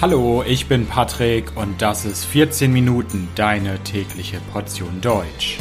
Hallo, ich bin Patrick und das ist 14 Minuten deine tägliche Portion Deutsch.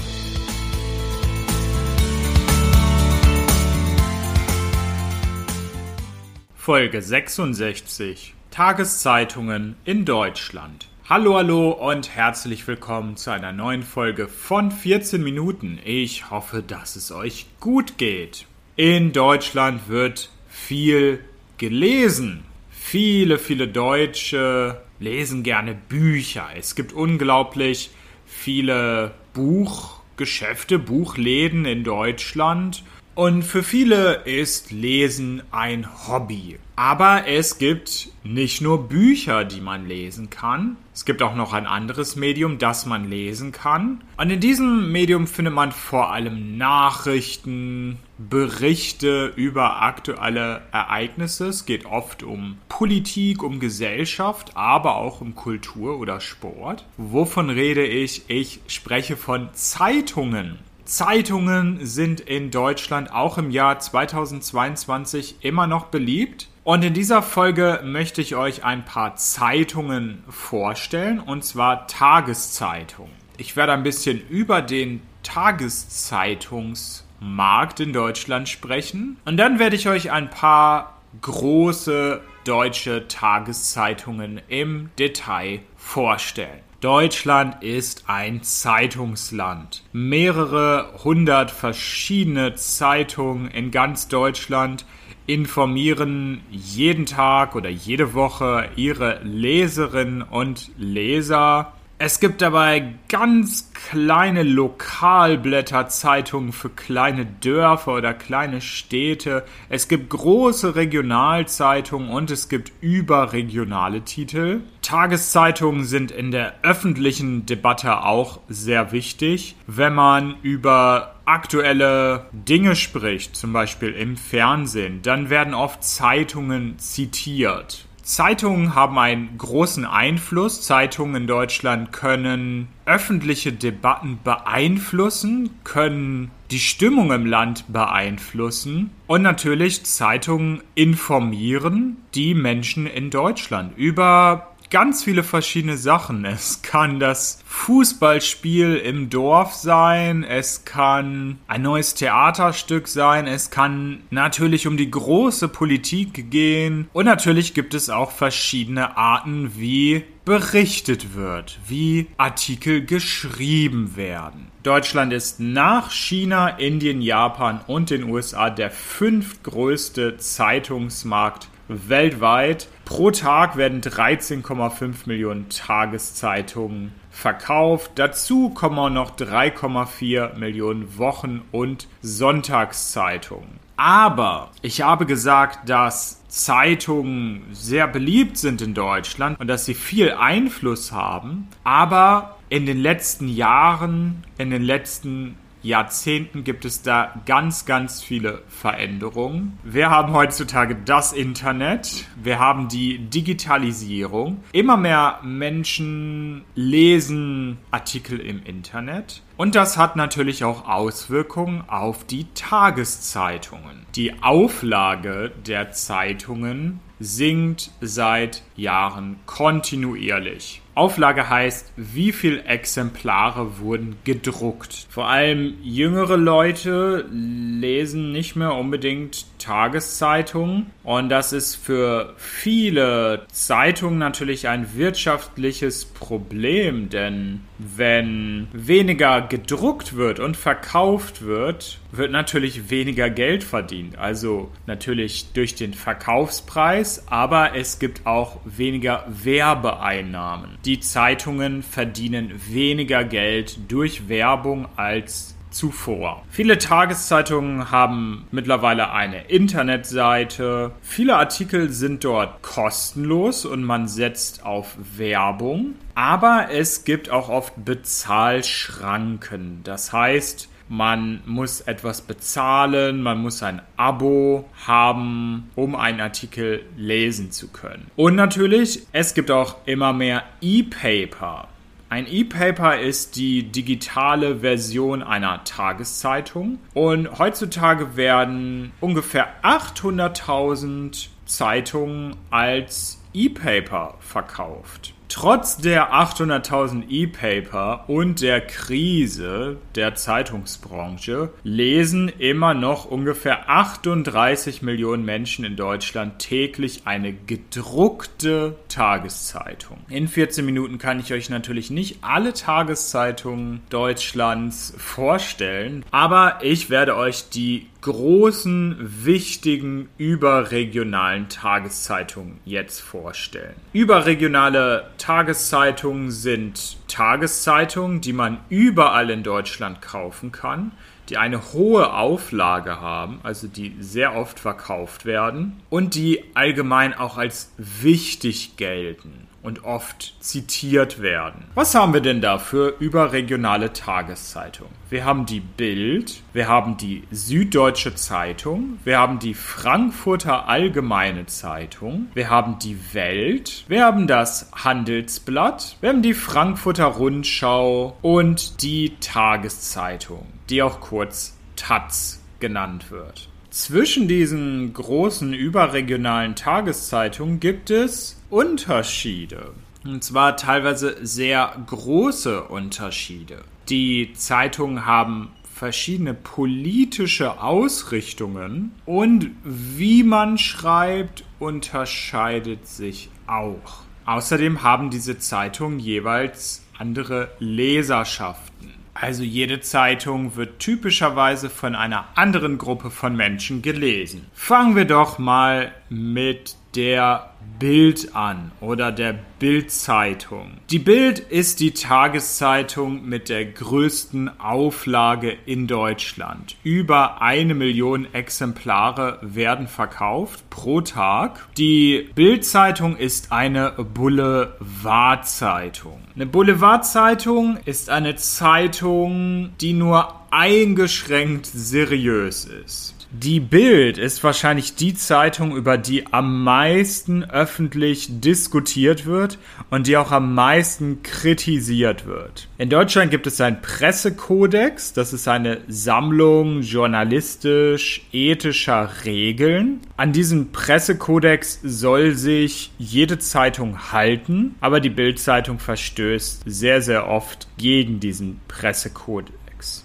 Folge 66 Tageszeitungen in Deutschland. Hallo, hallo und herzlich willkommen zu einer neuen Folge von 14 Minuten. Ich hoffe, dass es euch gut geht. In Deutschland wird viel gelesen. Viele, viele Deutsche lesen gerne Bücher. Es gibt unglaublich viele Buchgeschäfte, Buchläden in Deutschland. Und für viele ist Lesen ein Hobby. Aber es gibt nicht nur Bücher, die man lesen kann. Es gibt auch noch ein anderes Medium, das man lesen kann. Und in diesem Medium findet man vor allem Nachrichten, Berichte über aktuelle Ereignisse. Es geht oft um Politik, um Gesellschaft, aber auch um Kultur oder Sport. Wovon rede ich? Ich spreche von Zeitungen. Zeitungen sind in Deutschland auch im Jahr 2022 immer noch beliebt. Und in dieser Folge möchte ich euch ein paar Zeitungen vorstellen, und zwar Tageszeitungen. Ich werde ein bisschen über den Tageszeitungsmarkt in Deutschland sprechen. Und dann werde ich euch ein paar große deutsche Tageszeitungen im Detail vorstellen. Deutschland ist ein Zeitungsland. Mehrere hundert verschiedene Zeitungen in ganz Deutschland informieren jeden Tag oder jede Woche ihre Leserinnen und Leser. Es gibt dabei ganz kleine Lokalblätterzeitungen für kleine Dörfer oder kleine Städte. Es gibt große Regionalzeitungen und es gibt überregionale Titel. Tageszeitungen sind in der öffentlichen Debatte auch sehr wichtig, wenn man über aktuelle Dinge spricht, zum Beispiel im Fernsehen, dann werden oft Zeitungen zitiert. Zeitungen haben einen großen Einfluss. Zeitungen in Deutschland können öffentliche Debatten beeinflussen, können die Stimmung im Land beeinflussen und natürlich Zeitungen informieren die Menschen in Deutschland über ganz viele verschiedene Sachen. Es kann das Fußballspiel im Dorf sein, es kann ein neues Theaterstück sein, es kann natürlich um die große Politik gehen und natürlich gibt es auch verschiedene Arten, wie berichtet wird, wie Artikel geschrieben werden. Deutschland ist nach China, Indien, Japan und den USA der fünftgrößte Zeitungsmarkt weltweit. Pro Tag werden 13,5 Millionen Tageszeitungen verkauft. Dazu kommen noch 3,4 Millionen Wochen- und Sonntagszeitungen. Aber ich habe gesagt, dass Zeitungen sehr beliebt sind in Deutschland und dass sie viel Einfluss haben. Aber in den letzten Jahren, in den letzten Jahrzehnten gibt es da ganz, ganz viele Veränderungen. Wir haben heutzutage das Internet, wir haben die Digitalisierung. Immer mehr Menschen lesen Artikel im Internet. Und das hat natürlich auch Auswirkungen auf die Tageszeitungen. Die Auflage der Zeitungen sinkt seit Jahren kontinuierlich. Auflage heißt, wie viele Exemplare wurden gedruckt. Vor allem jüngere Leute lesen nicht mehr unbedingt Tageszeitungen und das ist für viele Zeitungen natürlich ein wirtschaftliches Problem, denn wenn weniger gedruckt wird und verkauft wird, wird natürlich weniger Geld verdient. Also natürlich durch den Verkaufspreis, aber es gibt auch weniger Werbeeinnahmen. Die Zeitungen verdienen weniger Geld durch Werbung als zuvor. Viele Tageszeitungen haben mittlerweile eine Internetseite. Viele Artikel sind dort kostenlos und man setzt auf Werbung. Aber es gibt auch oft Bezahlschranken. Das heißt, man muss etwas bezahlen, man muss ein Abo haben, um einen Artikel lesen zu können. Und natürlich, es gibt auch immer mehr E-Paper. Ein E-Paper ist die digitale Version einer Tageszeitung und heutzutage werden ungefähr 800.000 Zeitungen als E-Paper verkauft. Trotz der 800.000 E-Paper und der Krise der Zeitungsbranche lesen immer noch ungefähr 38 Millionen Menschen in Deutschland täglich eine gedruckte Tageszeitung. In 14 Minuten kann ich euch natürlich nicht alle Tageszeitungen Deutschlands vorstellen, aber ich werde euch die großen, wichtigen überregionalen Tageszeitungen jetzt vorstellen. Überregionale Tageszeitungen sind Tageszeitungen, die man überall in Deutschland kaufen kann, die eine hohe Auflage haben, also die sehr oft verkauft werden und die allgemein auch als wichtig gelten und oft zitiert werden. Was haben wir denn da für überregionale Tageszeitungen? Wir haben die Bild, wir haben die Süddeutsche Zeitung, wir haben die Frankfurter Allgemeine Zeitung, wir haben die Welt, wir haben das Handelsblatt, wir haben die Frankfurter Rundschau und die Tageszeitung, die auch kurz Taz genannt wird. Zwischen diesen großen überregionalen Tageszeitungen gibt es Unterschiede. Und zwar teilweise sehr große Unterschiede. Die Zeitungen haben verschiedene politische Ausrichtungen und wie man schreibt, unterscheidet sich auch. Außerdem haben diese Zeitungen jeweils andere Leserschaften. Also jede Zeitung wird typischerweise von einer anderen Gruppe von Menschen gelesen. Fangen wir doch mal mit der Bild an oder der Bildzeitung. Die Bild ist die Tageszeitung mit der größten Auflage in Deutschland. Über eine Million Exemplare werden verkauft pro Tag. Die Bildzeitung ist eine Boulevardzeitung. Eine Boulevardzeitung ist eine Zeitung, die nur eingeschränkt seriös ist. Die Bild ist wahrscheinlich die Zeitung, über die am meisten öffentlich diskutiert wird und die auch am meisten kritisiert wird. In Deutschland gibt es einen Pressekodex, das ist eine Sammlung journalistisch-ethischer Regeln. An diesem Pressekodex soll sich jede Zeitung halten, aber die Bild-Zeitung verstößt sehr, sehr oft gegen diesen Pressekodex.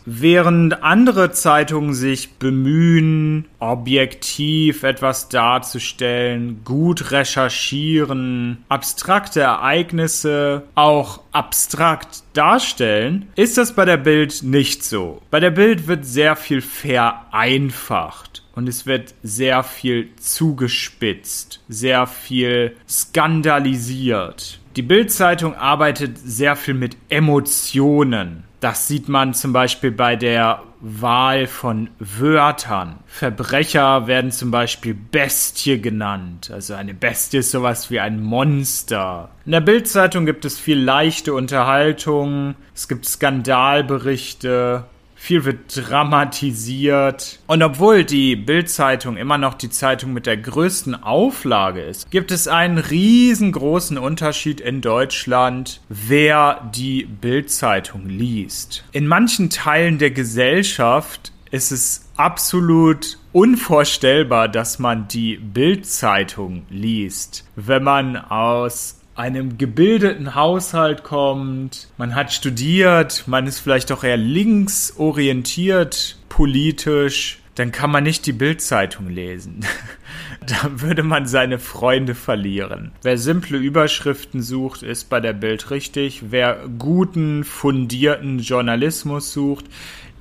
Während andere Zeitungen sich bemühen, objektiv etwas darzustellen, gut recherchieren, abstrakte Ereignisse auch abstrakt darstellen, ist das bei der Bild nicht so. Bei der Bild wird sehr viel vereinfacht und es wird sehr viel zugespitzt, sehr viel skandalisiert. Die Bild-Zeitung arbeitet sehr viel mit Emotionen. Das sieht man zum Beispiel bei der Wahl von Wörtern. Verbrecher werden zum Beispiel Bestie genannt. Also eine Bestie ist sowas wie ein Monster. In der Bildzeitung gibt es viel leichte Unterhaltung. Es gibt Skandalberichte viel wird dramatisiert. Und obwohl die Bild-Zeitung immer noch die Zeitung mit der größten Auflage ist, gibt es einen riesengroßen Unterschied in Deutschland, wer die Bild-Zeitung liest. In manchen Teilen der Gesellschaft ist es absolut unvorstellbar, dass man die Bild-Zeitung liest, wenn man aus einem gebildeten Haushalt kommt, man hat studiert, man ist vielleicht auch eher linksorientiert politisch, dann kann man nicht die Bildzeitung lesen. da würde man seine Freunde verlieren. Wer simple Überschriften sucht, ist bei der Bild richtig. Wer guten, fundierten Journalismus sucht,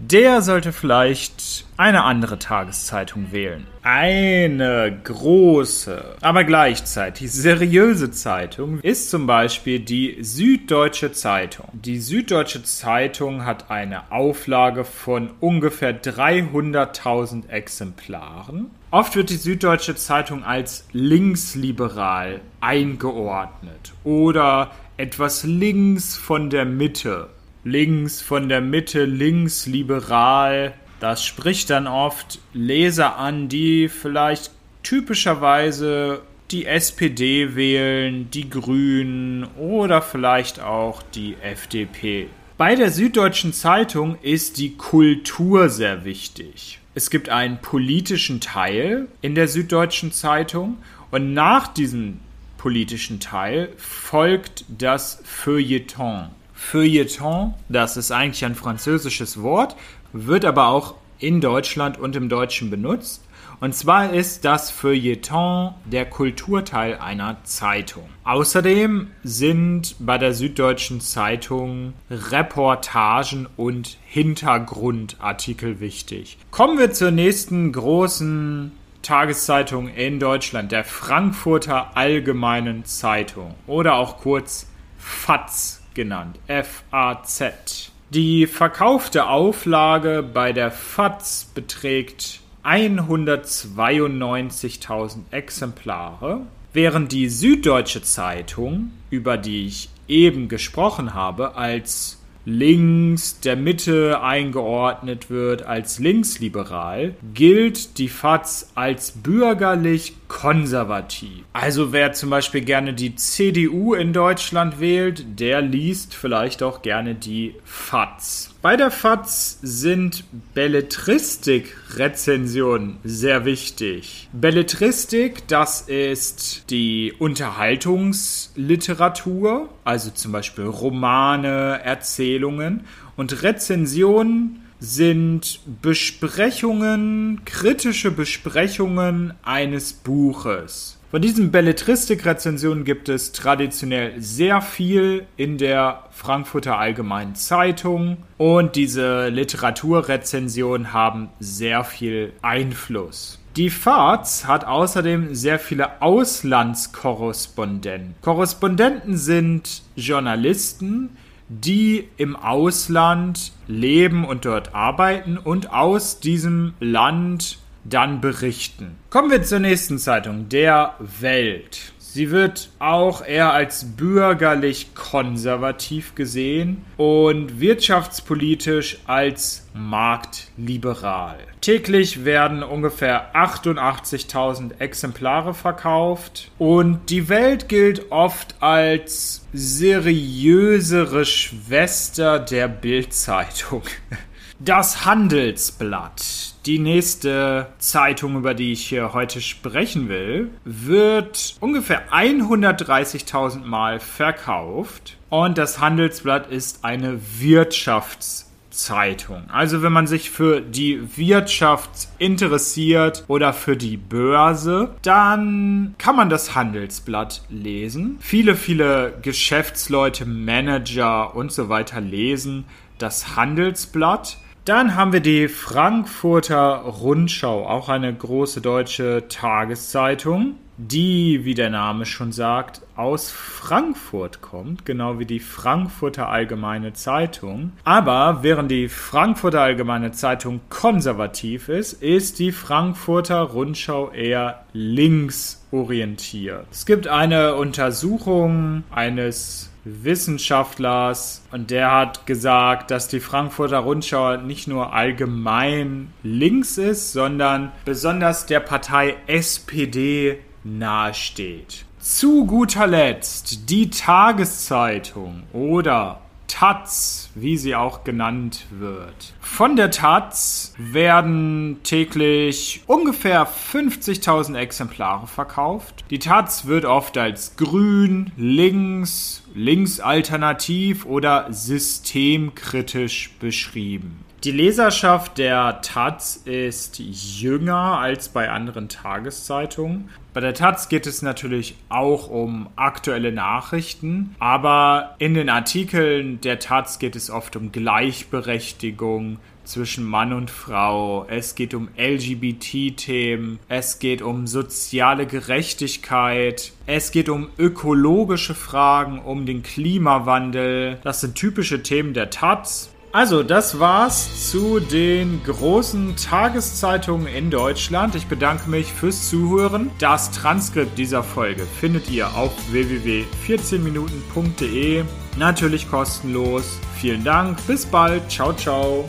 der sollte vielleicht eine andere Tageszeitung wählen. Eine große, aber gleichzeitig seriöse Zeitung ist zum Beispiel die Süddeutsche Zeitung. Die Süddeutsche Zeitung hat eine Auflage von ungefähr 300.000 Exemplaren. Oft wird die Süddeutsche Zeitung als linksliberal eingeordnet oder etwas links von der Mitte links von der Mitte, links liberal. Das spricht dann oft Leser an, die vielleicht typischerweise die SPD wählen, die Grünen oder vielleicht auch die FDP. Bei der Süddeutschen Zeitung ist die Kultur sehr wichtig. Es gibt einen politischen Teil in der Süddeutschen Zeitung und nach diesem politischen Teil folgt das Feuilleton. Feuilleton, das ist eigentlich ein französisches Wort, wird aber auch in Deutschland und im Deutschen benutzt. Und zwar ist das Feuilleton der Kulturteil einer Zeitung. Außerdem sind bei der Süddeutschen Zeitung Reportagen und Hintergrundartikel wichtig. Kommen wir zur nächsten großen Tageszeitung in Deutschland, der Frankfurter Allgemeinen Zeitung oder auch kurz FAZ genannt, F-A-Z. Die verkaufte Auflage bei der FAZ beträgt 192.000 Exemplare, während die Süddeutsche Zeitung, über die ich eben gesprochen habe, als links der Mitte eingeordnet wird als linksliberal, gilt die FAZ als bürgerlich konservativ. Also wer zum Beispiel gerne die CDU in Deutschland wählt, der liest vielleicht auch gerne die FAZ. Bei der FAZ sind Belletristik-Rezensionen sehr wichtig. Belletristik, das ist die Unterhaltungsliteratur, also zum Beispiel Romane, Erzählungen und Rezensionen sind Besprechungen, kritische Besprechungen eines Buches. Von diesen Belletristik-Rezensionen gibt es traditionell sehr viel in der Frankfurter Allgemeinen Zeitung und diese Literaturrezensionen haben sehr viel Einfluss. Die FAZ hat außerdem sehr viele Auslandskorrespondenten. Korrespondenten sind Journalisten, die im Ausland leben und dort arbeiten und aus diesem Land dann berichten. Kommen wir zur nächsten Zeitung, der Welt. Sie wird auch eher als bürgerlich konservativ gesehen und wirtschaftspolitisch als marktliberal. Täglich werden ungefähr 88.000 Exemplare verkauft und die Welt gilt oft als seriösere Schwester der Bildzeitung. Das Handelsblatt, die nächste Zeitung, über die ich hier heute sprechen will, wird ungefähr 130.000 Mal verkauft. Und das Handelsblatt ist eine Wirtschaftszeitung. Also wenn man sich für die Wirtschaft interessiert oder für die Börse, dann kann man das Handelsblatt lesen. Viele, viele Geschäftsleute, Manager und so weiter lesen das Handelsblatt. Dann haben wir die Frankfurter Rundschau, auch eine große deutsche Tageszeitung, die, wie der Name schon sagt, aus Frankfurt kommt, genau wie die Frankfurter Allgemeine Zeitung. Aber während die Frankfurter Allgemeine Zeitung konservativ ist, ist die Frankfurter Rundschau eher linksorientiert. Es gibt eine Untersuchung eines Wissenschaftlers und der hat gesagt, dass die Frankfurter Rundschau nicht nur allgemein links ist, sondern besonders der Partei SPD nahesteht. Zu guter Letzt die Tageszeitung oder Taz, wie sie auch genannt wird. Von der Taz werden täglich ungefähr 50.000 Exemplare verkauft. Die Taz wird oft als grün, links, linksalternativ oder systemkritisch beschrieben. Die Leserschaft der Taz ist jünger als bei anderen Tageszeitungen. Bei der Taz geht es natürlich auch um aktuelle Nachrichten, aber in den Artikeln der Taz geht es oft um Gleichberechtigung zwischen Mann und Frau, es geht um LGBT-Themen, es geht um soziale Gerechtigkeit, es geht um ökologische Fragen, um den Klimawandel. Das sind typische Themen der Taz also, das war's zu den großen Tageszeitungen in Deutschland. Ich bedanke mich fürs Zuhören. Das Transkript dieser Folge findet ihr auf www.14minuten.de. Natürlich kostenlos. Vielen Dank. Bis bald. Ciao, ciao.